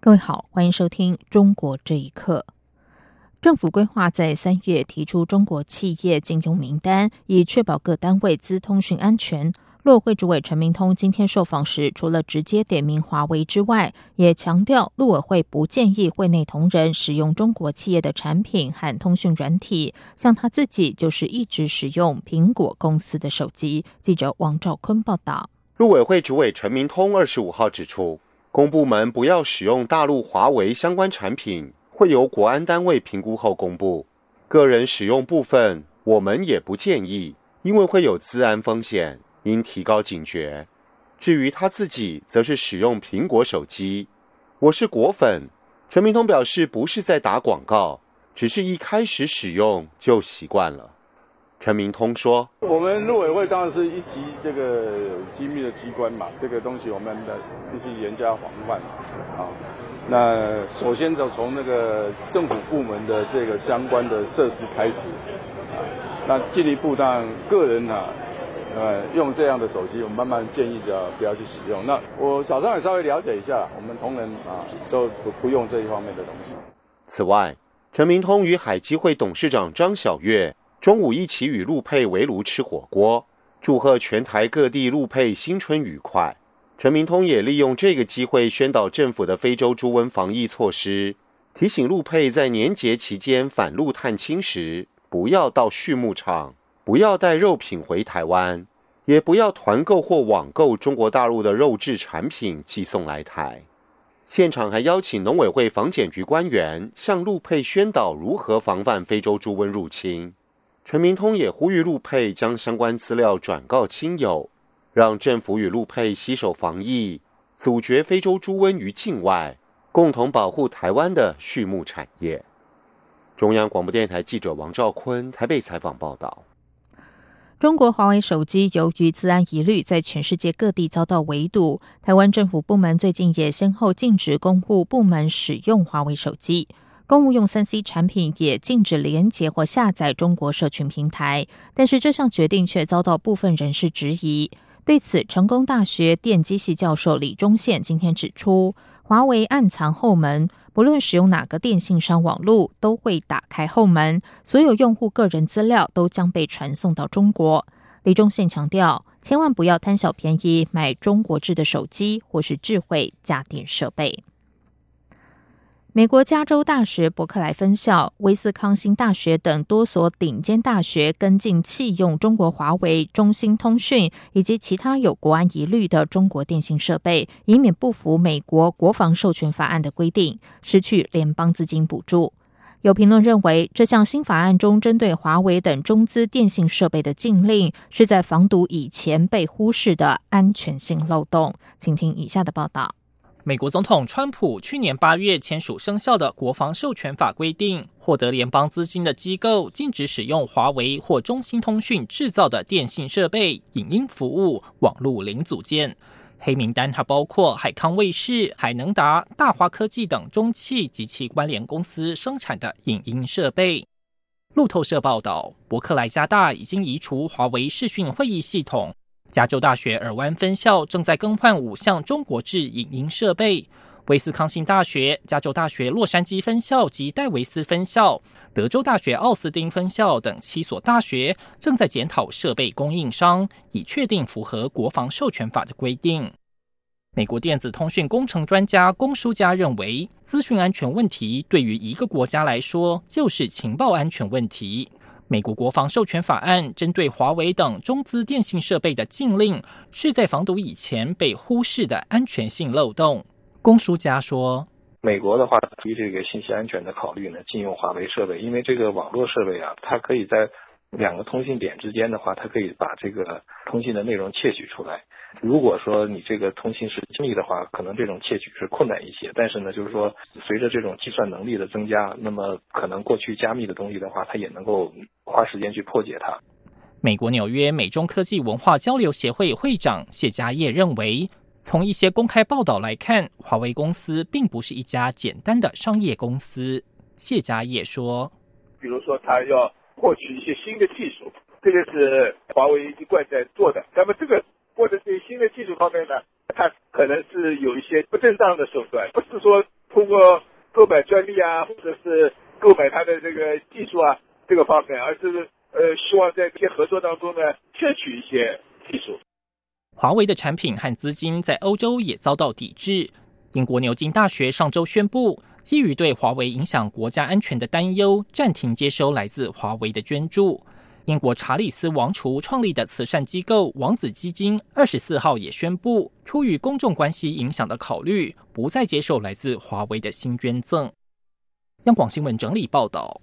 各位好，欢迎收听《中国这一刻》。政府规划在三月提出中国企业禁用名单，以确保各单位资通讯安全。陆会主委陈明通今天受访时，除了直接点名华为之外，也强调陆委会不建议会内同仁使用中国企业的产品和通讯软体。像他自己就是一直使用苹果公司的手机。记者王兆坤报道。陆委会主委陈明通二十五号指出。公部门不要使用大陆华为相关产品，会由国安单位评估后公布。个人使用部分，我们也不建议，因为会有资安风险，应提高警觉。至于他自己，则是使用苹果手机。我是果粉，陈明通表示不是在打广告，只是一开始使用就习惯了。陈明通说：“我们陆委会当然是一级这个机密的机关嘛，这个东西我们的必须严加防范啊。那首先就从那个政府部门的这个相关的设施开始啊。那进一步当然个人啊，呃，用这样的手机，我们慢慢建议着不要去使用。那我早上也稍微了解一下，我们同仁啊都不不用这一方面的东西。此外，陈明通与海基会董事长张晓月。”中午一起与陆佩围炉吃火锅，祝贺全台各地陆佩新春愉快。陈明通也利用这个机会宣导政府的非洲猪瘟防疫措施，提醒陆佩在年节期间返陆探亲时，不要到畜牧场，不要带肉品回台湾，也不要团购或网购中国大陆的肉制产品寄送来台。现场还邀请农委会防检局官员向陆配宣导如何防范非洲猪瘟入侵。陈明通也呼吁陆配将相关资料转告亲友，让政府与陆配携手防疫，阻绝非洲猪瘟于境外，共同保护台湾的畜牧产业。中央广播电台记者王兆坤台北采访报道：中国华为手机由于自安疑虑，在全世界各地遭到围堵。台湾政府部门最近也先后禁止公务部门使用华为手机。公务用三 C 产品也禁止连接或下载中国社群平台，但是这项决定却遭到部分人士质疑。对此，成功大学电机系教授李忠宪今天指出，华为暗藏后门，不论使用哪个电信商网络，都会打开后门，所有用户个人资料都将被传送到中国。李忠宪强调，千万不要贪小便宜买中国制的手机或是智慧家电设备。美国加州大学伯克莱分校、威斯康星大学等多所顶尖大学跟进弃用中国华为、中兴通讯以及其他有国安疑虑的中国电信设备，以免不符美国国防授权法案的规定，失去联邦资金补助。有评论认为，这项新法案中针对华为等中资电信设备的禁令，是在防堵以前被忽视的安全性漏洞。请听以下的报道。美国总统川普去年八月签署生效的国防授权法规定，获得联邦资金的机构禁止使用华为或中兴通讯制造的电信设备、影音服务、网络零组件。黑名单还包括海康卫视、海能达、大华科技等中企及其关联公司生产的影音设备。路透社报道，伯克莱加大已经移除华为视讯会议系统。加州大学尔湾分校正在更换五项中国制影音设备，威斯康星大学、加州大学洛杉矶分校及戴维斯分校、德州大学奥斯汀分校等七所大学正在检讨设备供应商，以确定符合国防授权法的规定。美国电子通讯工程专家龚书家认为，资讯安全问题对于一个国家来说就是情报安全问题。美国国防授权法案针对华为等中资电信设备的禁令，是在防堵以前被忽视的安全性漏洞。龚书家说：“美国的话，基于这个信息安全的考虑呢，禁用华为设备，因为这个网络设备啊，它可以在两个通信点之间的话，它可以把这个通信的内容窃取出来。如果说你这个通信是机密的话，可能这种窃取是困难一些。但是呢，就是说随着这种计算能力的增加，那么可能过去加密的东西的话，它也能够花时间去破解它。美国纽约美中科技文化交流协会会长谢家业认为，从一些公开报道来看，华为公司并不是一家简单的商业公司。谢家业说：“比如说，他要获取一些新的技术，这个是华为一贯在做的。那么这个。”或者对新的技术方面呢，它可能是有一些不正当的手段，不是说通过购买专利啊，或者是购买它的这个技术啊这个方面，而是呃希望在这些合作当中呢窃取一些技术。华为的产品和资金在欧洲也遭到抵制。英国牛津大学上周宣布，基于对华为影响国家安全的担忧，暂停接收来自华为的捐助。英国查理斯王储创立的慈善机构王子基金二十四号也宣布，出于公众关系影响的考虑，不再接受来自华为的新捐赠。央广新闻整理报道：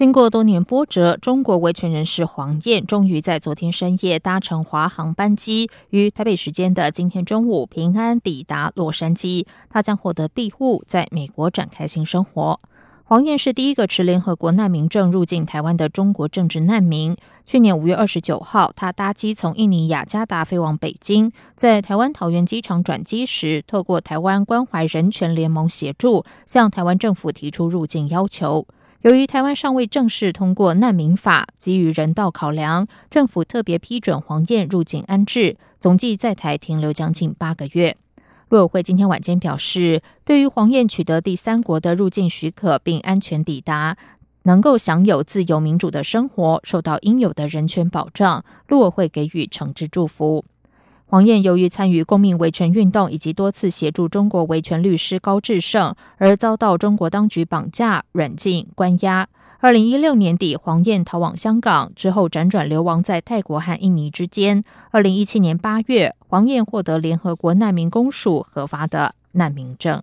经过多年波折，中国维权人士黄燕终于在昨天深夜搭乘华航班机，于台北时间的今天中午平安抵达洛杉矶。他将获得庇护，在美国展开新生活。黄燕是第一个持联合国难民证入境台湾的中国政治难民。去年五月二十九号，他搭机从印尼雅加达飞往北京，在台湾桃园机场转机时，透过台湾关怀人权联盟协助，向台湾政府提出入境要求。由于台湾尚未正式通过难民法，基于人道考量，政府特别批准黄燕入境安置，总计在台停留将近八个月。陆委会今天晚间表示，对于黄燕取得第三国的入境许可并安全抵达，能够享有自由民主的生活，受到应有的人权保障，陆委会给予诚挚祝福。黄燕由于参与公民维权运动以及多次协助中国维权律师高志胜，而遭到中国当局绑架、软禁、关押。二零一六年底，黄燕逃往香港，之后辗转流亡在泰国和印尼之间。二零一七年八月，黄燕获得联合国难民公署核发的难民证。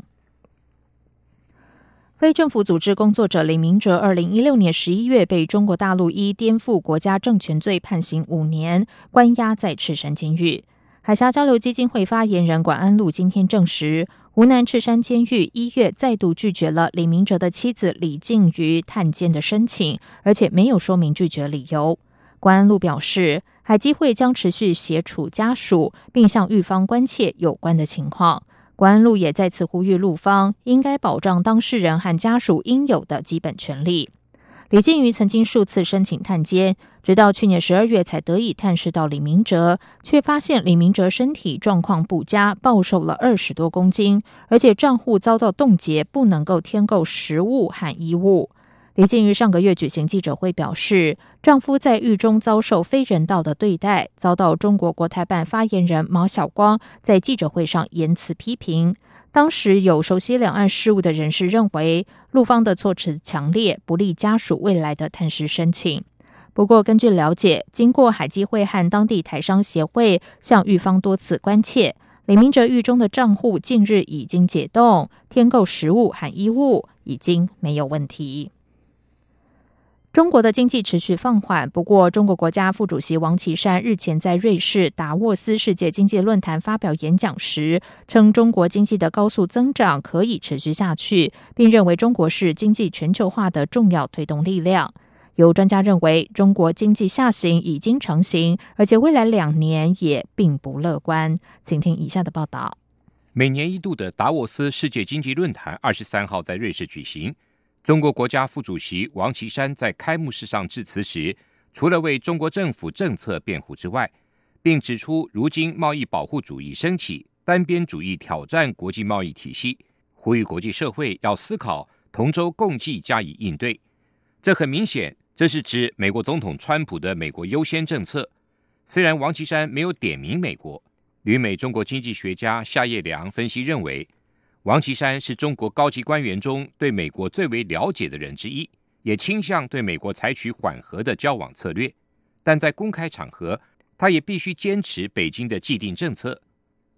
非政府组织工作者李明哲，二零一六年十一月被中国大陆依颠覆国家政权罪判刑五年，关押在赤山监狱。海峡交流基金会发言人管安路今天证实。湖南赤山监狱一月再度拒绝了李明哲的妻子李静瑜探监的申请，而且没有说明拒绝理由。管安路表示，海基会将持续协助家属，并向狱方关切有关的情况。管安路也再次呼吁陆方应该保障当事人和家属应有的基本权利。李静瑜曾经数次申请探监，直到去年十二月才得以探视到李明哲，却发现李明哲身体状况不佳，暴瘦了二十多公斤，而且账户遭到冻结，不能够添购食物和衣物。李静瑜上个月举行记者会表示，丈夫在狱中遭受非人道的对待，遭到中国国台办发言人毛晓光在记者会上言辞批评。当时有熟悉两岸事务的人士认为，陆方的措辞强烈，不利家属未来的探视申请。不过，根据了解，经过海基会和当地台商协会向狱方多次关切，李明哲狱中的账户近日已经解冻，添购食物和衣物已经没有问题。中国的经济持续放缓，不过，中国国家副主席王岐山日前在瑞士达沃斯世界经济论坛发表演讲时，称中国经济的高速增长可以持续下去，并认为中国是经济全球化的重要推动力量。有专家认为，中国经济下行已经成型，而且未来两年也并不乐观。请听以下的报道：每年一度的达沃斯世界经济论坛二十三号在瑞士举行。中国国家副主席王岐山在开幕式上致辞时，除了为中国政府政策辩护之外，并指出如今贸易保护主义升起，单边主义挑战国际贸易体系，呼吁国际社会要思考同舟共济加以应对。这很明显，这是指美国总统川普的“美国优先”政策。虽然王岐山没有点名美国，旅美中国经济学家夏叶良分析认为。王岐山是中国高级官员中对美国最为了解的人之一，也倾向对美国采取缓和的交往策略。但在公开场合，他也必须坚持北京的既定政策。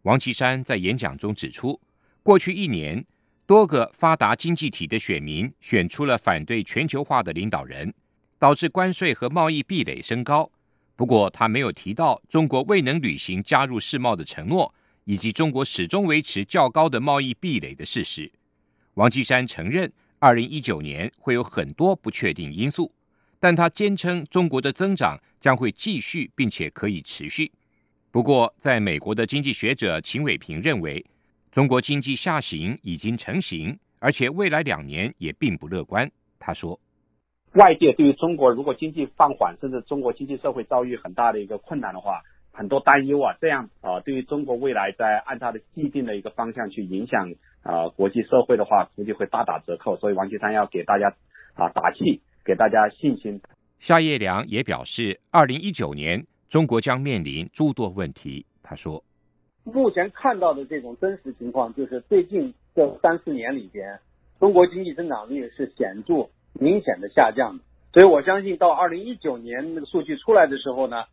王岐山在演讲中指出，过去一年，多个发达经济体的选民选出了反对全球化的领导人，导致关税和贸易壁垒升高。不过，他没有提到中国未能履行加入世贸的承诺，以及中国始终维持较高的贸易壁垒的事实。王岐山承认，二零一九年会有很多不确定因素，但他坚称中国的增长将会继续，并且可以持续。不过，在美国的经济学者秦伟平认为，中国经济下行已经成型，而且未来两年也并不乐观。他说：“外界对于中国如果经济放缓，甚至中国经济社会遭遇很大的一个困难的话，很多担忧啊，这样啊，对于中国未来在按它的既定的一个方向去影响啊国际社会的话，估计会大打折扣。所以，王岐山要给大家啊打气，给大家信心。”夏叶良也表示，二零一九年。中国将面临诸多问题，他说：“目前看到的这种真实情况，就是最近这三四年里边，中国经济增长率是显著、明显的下降的。所以我相信，到二零一九年那个数据出来的时候呢，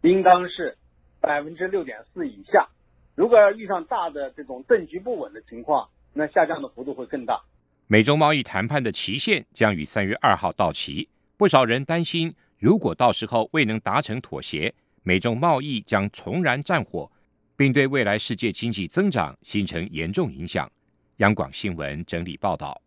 应当是百分之六点四以下。如果要遇上大的这种政局不稳的情况，那下降的幅度会更大。”美中贸易谈判的期限将于三月二号到期，不少人担心，如果到时候未能达成妥协。美中贸易将重燃战火，并对未来世界经济增长形成严重影响。央广新闻整理报道：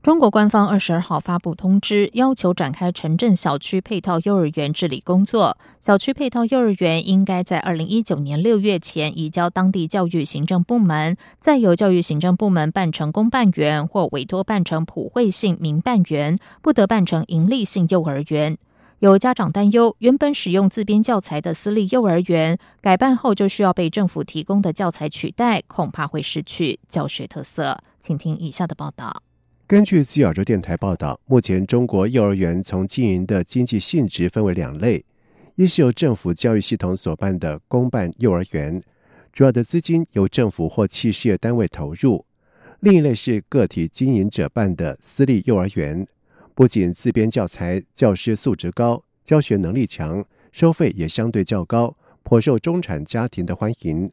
中国官方二十二号发布通知，要求展开城镇小区配套幼儿园治理工作。小区配套幼儿园应该在二零一九年六月前移交当地教育行政部门，再由教育行政部门办成公办园或委托办成普惠性民办园，不得办成盈利性幼儿园。有家长担忧，原本使用自编教材的私立幼儿园改办后就需要被政府提供的教材取代，恐怕会失去教学特色。请听以下的报道。根据自亚洲电台报道，目前中国幼儿园从经营的经济性质分为两类：一是由政府教育系统所办的公办幼儿园，主要的资金由政府或企事业单位投入；另一类是个体经营者办的私立幼儿园。不仅自编教材，教师素质高，教学能力强，收费也相对较高，颇受中产家庭的欢迎。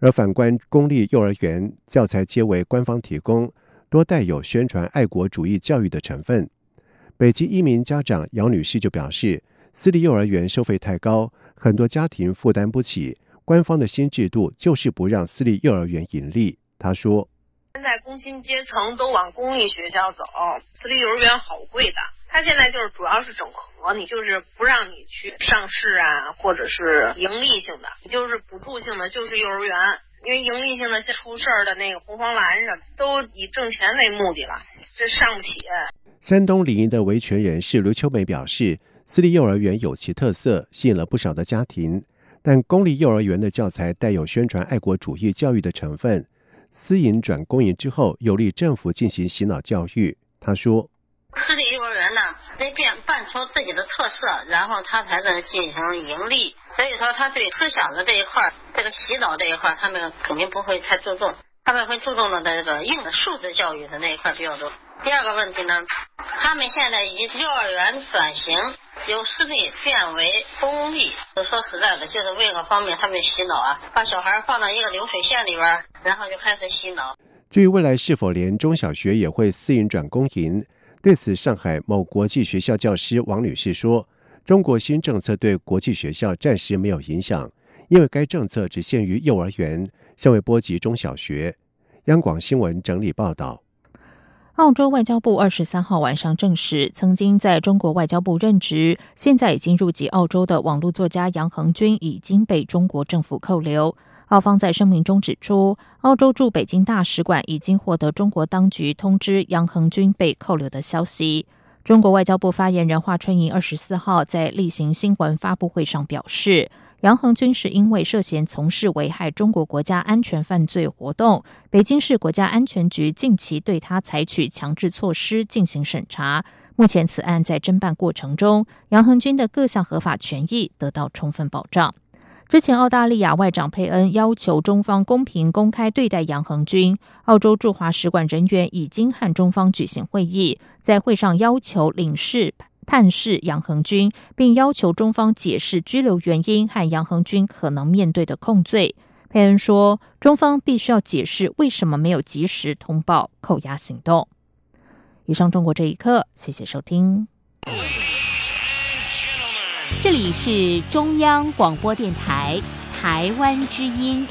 而反观公立幼儿园，教材皆为官方提供，多带有宣传爱国主义教育的成分。北京一名家长姚女士就表示，私立幼儿园收费太高，很多家庭负担不起。官方的新制度就是不让私立幼儿园盈利。她说。现在工薪阶层都往公立学校走，私立幼儿园好贵的。他现在就是主要是整合，你就是不让你去上市啊，或者是盈利性的，就是补助性的，就是幼儿园。因为盈利性的出事儿的那个红黄蓝什么，都以挣钱为目的了，这上不起。山东临沂的维权人士刘秋梅表示，私立幼儿园有其特色，吸引了不少的家庭，但公立幼儿园的教材带有宣传爱国主义教育的成分。私营转公营之后，有利政府进行洗脑教育。他说：“私立幼儿得变办出自己的特色，然后他才能进行盈利。所以说，他对思想的这一块这个洗脑这一块他们肯定不会太注重。”他们会注重的这个硬的素质教育的那一块比较多。第二个问题呢，他们现在以幼儿园转型由私立变为公立，说实在的，就是为了方便他们洗脑啊，把小孩放到一个流水线里边，然后就开始洗脑。至于未来是否连中小学也会私营转公营，对此，上海某国际学校教师王女士说：“中国新政策对国际学校暂时没有影响，因为该政策只限于幼儿园。”尚未波及中小学。央广新闻整理报道：澳洲外交部二十三号晚上证实，曾经在中国外交部任职、现在已经入籍澳洲的网络作家杨恒军已经被中国政府扣留。澳方在声明中指出，澳洲驻北京大使馆已经获得中国当局通知杨恒军被扣留的消息。中国外交部发言人华春莹二十四号在例行新闻发布会上表示。杨恒军是因为涉嫌从事危害中国国家安全犯罪活动，北京市国家安全局近期对他采取强制措施进行审查。目前此案在侦办过程中，杨恒军的各项合法权益得到充分保障。之前，澳大利亚外长佩恩要求中方公平公开对待杨恒军，澳洲驻华使馆人员已经和中方举行会议，在会上要求领事。探视杨恒军，并要求中方解释拘留原因和杨恒军可能面对的控罪。佩恩说，中方必须要解释为什么没有及时通报扣押行动。以上，中国这一刻，谢谢收听。这里是中央广播电台台湾之音。